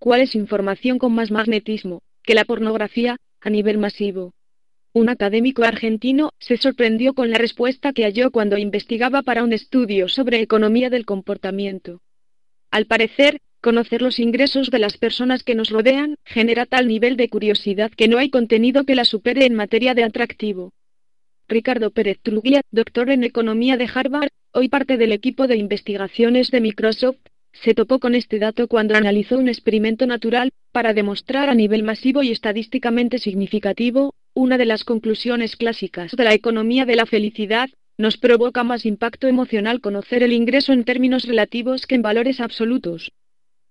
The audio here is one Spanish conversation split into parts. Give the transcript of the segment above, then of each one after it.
¿Cuál es información con más magnetismo que la pornografía a nivel masivo? Un académico argentino se sorprendió con la respuesta que halló cuando investigaba para un estudio sobre economía del comportamiento. Al parecer, conocer los ingresos de las personas que nos rodean genera tal nivel de curiosidad que no hay contenido que la supere en materia de atractivo. Ricardo Pérez Truglia, doctor en economía de Harvard, hoy parte del equipo de investigaciones de Microsoft, se topó con este dato cuando analizó un experimento natural para demostrar a nivel masivo y estadísticamente significativo una de las conclusiones clásicas de la economía de la felicidad, nos provoca más impacto emocional conocer el ingreso en términos relativos que en valores absolutos.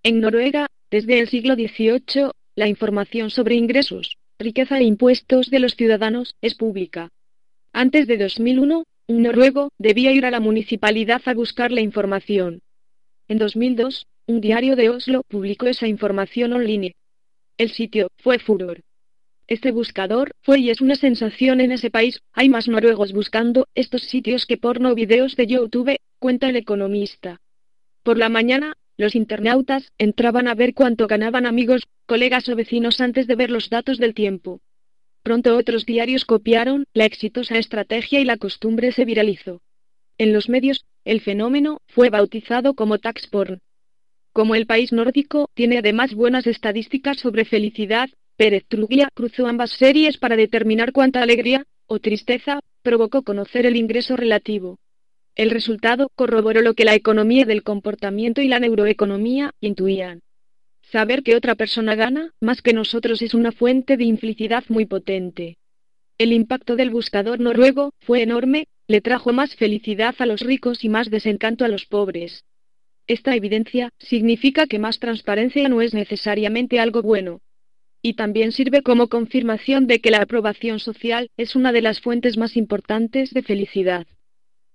En Noruega, desde el siglo XVIII, la información sobre ingresos, riqueza e impuestos de los ciudadanos es pública. Antes de 2001, un noruego debía ir a la municipalidad a buscar la información. En 2002, un diario de Oslo publicó esa información online. El sitio fue furor. Este buscador fue y es una sensación en ese país. Hay más noruegos buscando estos sitios que porno videos de YouTube, cuenta el economista. Por la mañana, los internautas entraban a ver cuánto ganaban amigos, colegas o vecinos antes de ver los datos del tiempo. Pronto otros diarios copiaron la exitosa estrategia y la costumbre se viralizó. En los medios, el fenómeno fue bautizado como tax porn. Como el país nórdico tiene además buenas estadísticas sobre felicidad, Pérez Truglia cruzó ambas series para determinar cuánta alegría, o tristeza, provocó conocer el ingreso relativo. El resultado corroboró lo que la economía del comportamiento y la neuroeconomía intuían. Saber que otra persona gana más que nosotros es una fuente de infelicidad muy potente. El impacto del buscador noruego fue enorme, le trajo más felicidad a los ricos y más desencanto a los pobres. Esta evidencia significa que más transparencia no es necesariamente algo bueno. Y también sirve como confirmación de que la aprobación social es una de las fuentes más importantes de felicidad.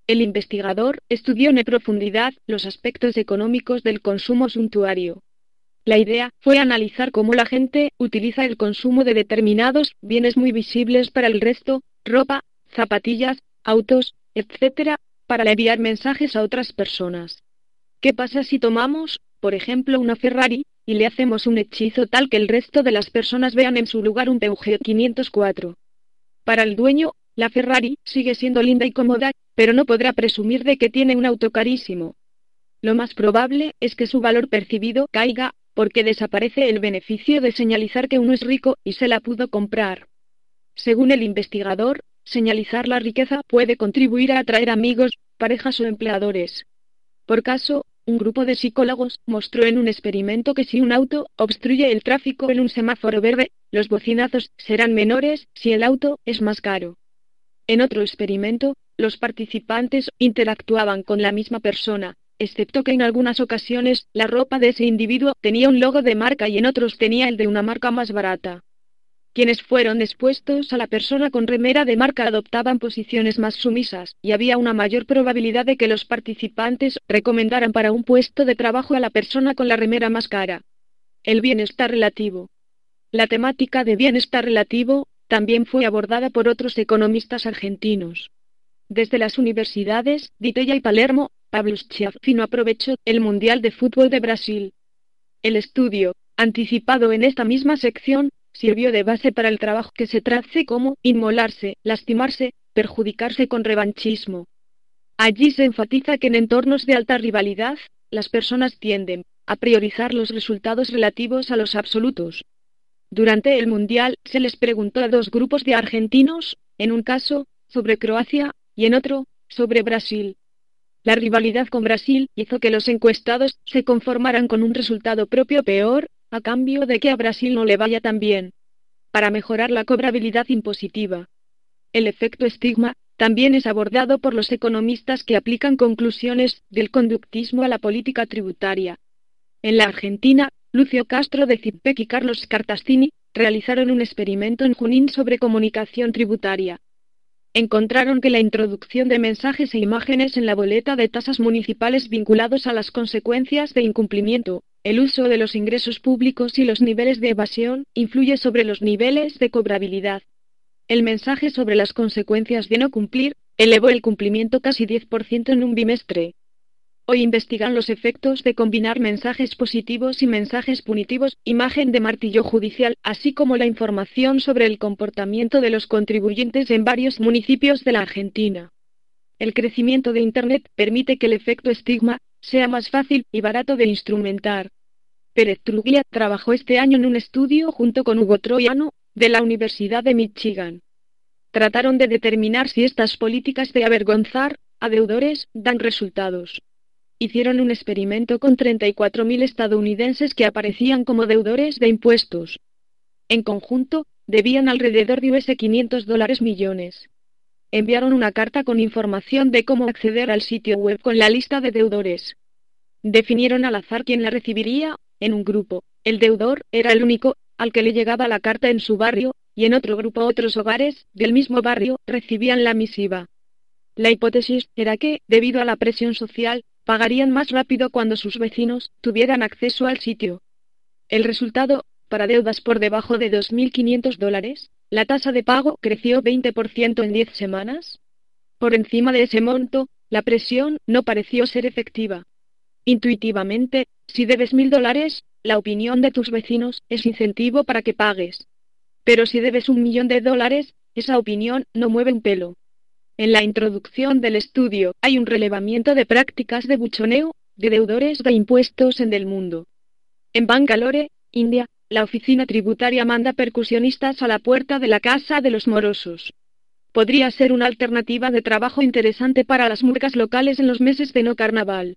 El investigador estudió en profundidad los aspectos económicos del consumo suntuario. La idea fue analizar cómo la gente utiliza el consumo de determinados bienes muy visibles para el resto, ropa, zapatillas, autos, etc., para enviar mensajes a otras personas. ¿Qué pasa si tomamos, por ejemplo, una Ferrari, y le hacemos un hechizo tal que el resto de las personas vean en su lugar un Peugeot 504? Para el dueño, la Ferrari sigue siendo linda y cómoda, pero no podrá presumir de que tiene un auto carísimo. Lo más probable es que su valor percibido caiga, porque desaparece el beneficio de señalizar que uno es rico y se la pudo comprar. Según el investigador, Señalizar la riqueza puede contribuir a atraer amigos, parejas o empleadores. Por caso, un grupo de psicólogos mostró en un experimento que si un auto obstruye el tráfico en un semáforo verde, los bocinazos serán menores si el auto es más caro. En otro experimento, los participantes interactuaban con la misma persona, excepto que en algunas ocasiones la ropa de ese individuo tenía un logo de marca y en otros tenía el de una marca más barata. Quienes fueron expuestos a la persona con remera de marca adoptaban posiciones más sumisas, y había una mayor probabilidad de que los participantes recomendaran para un puesto de trabajo a la persona con la remera más cara. El bienestar relativo. La temática de bienestar relativo también fue abordada por otros economistas argentinos. Desde las universidades de Itella y Palermo, Pablo Schiaffino aprovechó el Mundial de Fútbol de Brasil. El estudio, anticipado en esta misma sección, sirvió de base para el trabajo que se trace como inmolarse, lastimarse, perjudicarse con revanchismo. Allí se enfatiza que en entornos de alta rivalidad, las personas tienden a priorizar los resultados relativos a los absolutos. Durante el Mundial se les preguntó a dos grupos de argentinos, en un caso, sobre Croacia, y en otro, sobre Brasil. La rivalidad con Brasil hizo que los encuestados se conformaran con un resultado propio peor a cambio de que a Brasil no le vaya tan bien. Para mejorar la cobrabilidad impositiva. El efecto estigma también es abordado por los economistas que aplican conclusiones del conductismo a la política tributaria. En la Argentina, Lucio Castro de Zipec y Carlos Cartastini, realizaron un experimento en Junín sobre comunicación tributaria. Encontraron que la introducción de mensajes e imágenes en la boleta de tasas municipales vinculados a las consecuencias de incumplimiento, el uso de los ingresos públicos y los niveles de evasión influye sobre los niveles de cobrabilidad. El mensaje sobre las consecuencias de no cumplir elevó el cumplimiento casi 10% en un bimestre. Hoy investigan los efectos de combinar mensajes positivos y mensajes punitivos, imagen de martillo judicial, así como la información sobre el comportamiento de los contribuyentes en varios municipios de la Argentina. El crecimiento de Internet permite que el efecto estigma sea más fácil y barato de instrumentar. Pérez Truglia trabajó este año en un estudio junto con Hugo Troyano, de la Universidad de Michigan. Trataron de determinar si estas políticas de avergonzar a deudores dan resultados hicieron un experimento con 34.000 estadounidenses que aparecían como deudores de impuestos. En conjunto, debían alrededor de US 500 dólares millones. Enviaron una carta con información de cómo acceder al sitio web con la lista de deudores. Definieron al azar quién la recibiría, en un grupo, el deudor era el único, al que le llegaba la carta en su barrio, y en otro grupo otros hogares, del mismo barrio, recibían la misiva. La hipótesis era que, debido a la presión social, pagarían más rápido cuando sus vecinos tuvieran acceso al sitio. El resultado, para deudas por debajo de 2.500 dólares, la tasa de pago creció 20% en 10 semanas. Por encima de ese monto, la presión no pareció ser efectiva. Intuitivamente, si debes mil dólares, la opinión de tus vecinos es incentivo para que pagues. Pero si debes un millón de dólares, esa opinión no mueve un pelo. En la introducción del estudio hay un relevamiento de prácticas de buchoneo de deudores de impuestos en el mundo. En Bangalore, India, la oficina tributaria manda percusionistas a la puerta de la casa de los morosos. Podría ser una alternativa de trabajo interesante para las murgas locales en los meses de no carnaval.